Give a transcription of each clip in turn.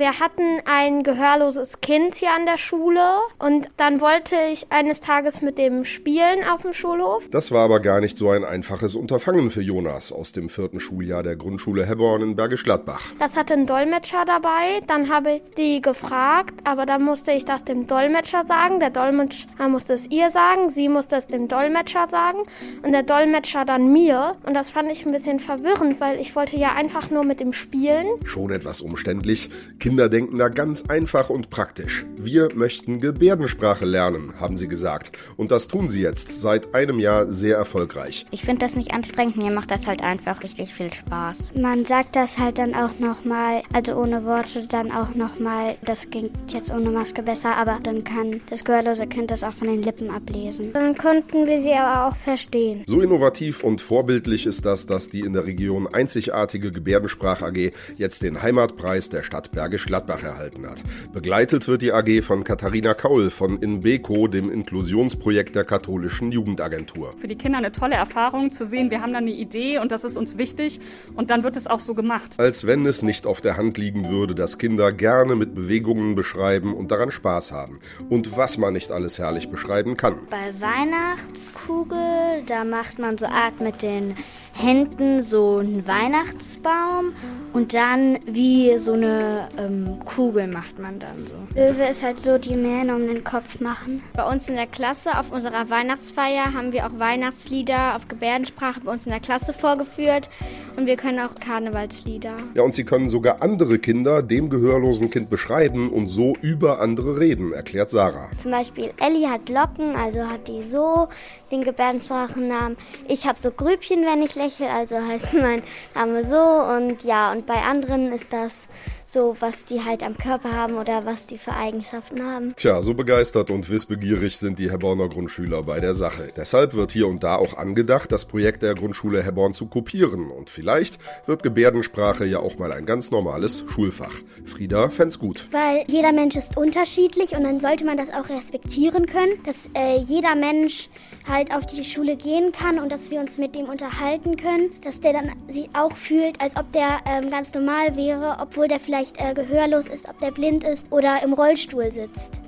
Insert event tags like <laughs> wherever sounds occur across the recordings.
Wir hatten ein gehörloses Kind hier an der Schule und dann wollte ich eines Tages mit dem spielen auf dem Schulhof. Das war aber gar nicht so ein einfaches Unterfangen für Jonas aus dem vierten Schuljahr der Grundschule Hebborn in Bergisch Gladbach. Das hatte einen Dolmetscher dabei. Dann habe ich die gefragt, aber dann musste ich das dem Dolmetscher sagen. Der Dolmetscher musste es ihr sagen, sie musste es dem Dolmetscher sagen und der Dolmetscher dann mir. Und das fand ich ein bisschen verwirrend, weil ich wollte ja einfach nur mit dem spielen. Schon etwas umständlich. Kinder denken da ganz einfach und praktisch. Wir möchten Gebärdensprache lernen, haben sie gesagt. Und das tun sie jetzt seit einem Jahr sehr erfolgreich. Ich finde das nicht anstrengend, mir macht das halt einfach richtig viel Spaß. Man sagt das halt dann auch nochmal, also ohne Worte dann auch nochmal, das ging jetzt ohne Maske besser, aber dann kann das gehörlose Kind das auch von den Lippen ablesen. Dann konnten wir sie aber auch verstehen. So innovativ und vorbildlich ist das, dass die in der Region einzigartige Gebärdensprach AG jetzt den Heimatpreis der Stadt Bergisch Gladbach erhalten hat. Begleitet wird die AG von Katharina Kaul von Inbeco, dem Inklusionsprojekt der katholischen Jugendagentur. Für die Kinder eine tolle Erfahrung zu sehen, wir haben da eine Idee und das ist uns wichtig und dann wird es auch so gemacht. Als wenn es nicht auf der Hand liegen würde, dass Kinder gerne mit Bewegungen beschreiben und daran Spaß haben. Und was man nicht alles herrlich beschreiben kann. Bei Weihnachtskugel, da macht man so Art mit den Händen so einen Weihnachtsbaum und dann wie so eine ähm, Kugel macht man dann so. Löwe ist halt so, die Mähne um den Kopf machen. Bei uns in der Klasse auf unserer Weihnachtsfeier haben wir auch Weihnachtslieder auf Gebärdensprache bei uns in der Klasse vorgeführt und wir können auch Karnevalslieder. Ja, und sie können sogar andere Kinder dem gehörlosen Kind beschreiben und so über andere reden, erklärt Sarah. Zum Beispiel Ellie hat Locken, also hat die so den Gebärdensprachennamen. Ich habe so Grübchen, wenn ich lächle, also heißt <laughs> mein Name so. Und ja, und bei anderen ist das so, was die halt am Körper haben oder was die für Eigenschaften haben. Tja, so begeistert und wissbegierig sind die Herborner Grundschüler bei der Sache. Deshalb wird hier und da auch angedacht, das Projekt der Grundschule Herborn zu kopieren. Und vielleicht wird Gebärdensprache ja auch mal ein ganz normales Schulfach. Frieda fänd's gut. Weil jeder Mensch ist unterschiedlich und dann sollte man das auch respektieren können, dass äh, jeder Mensch halt auf die Schule gehen kann und dass wir uns mit dem unterhalten können, dass der dann sich auch fühlt, als ob der ähm, ganz normal wäre, obwohl der vielleicht vielleicht äh, gehörlos ist, ob der blind ist oder im Rollstuhl sitzt.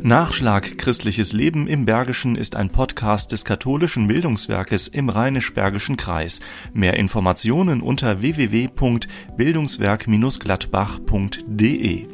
Nachschlag Christliches Leben im Bergischen ist ein Podcast des katholischen Bildungswerkes im Rheinisch-Bergischen Kreis. Mehr Informationen unter www.bildungswerk-gladbach.de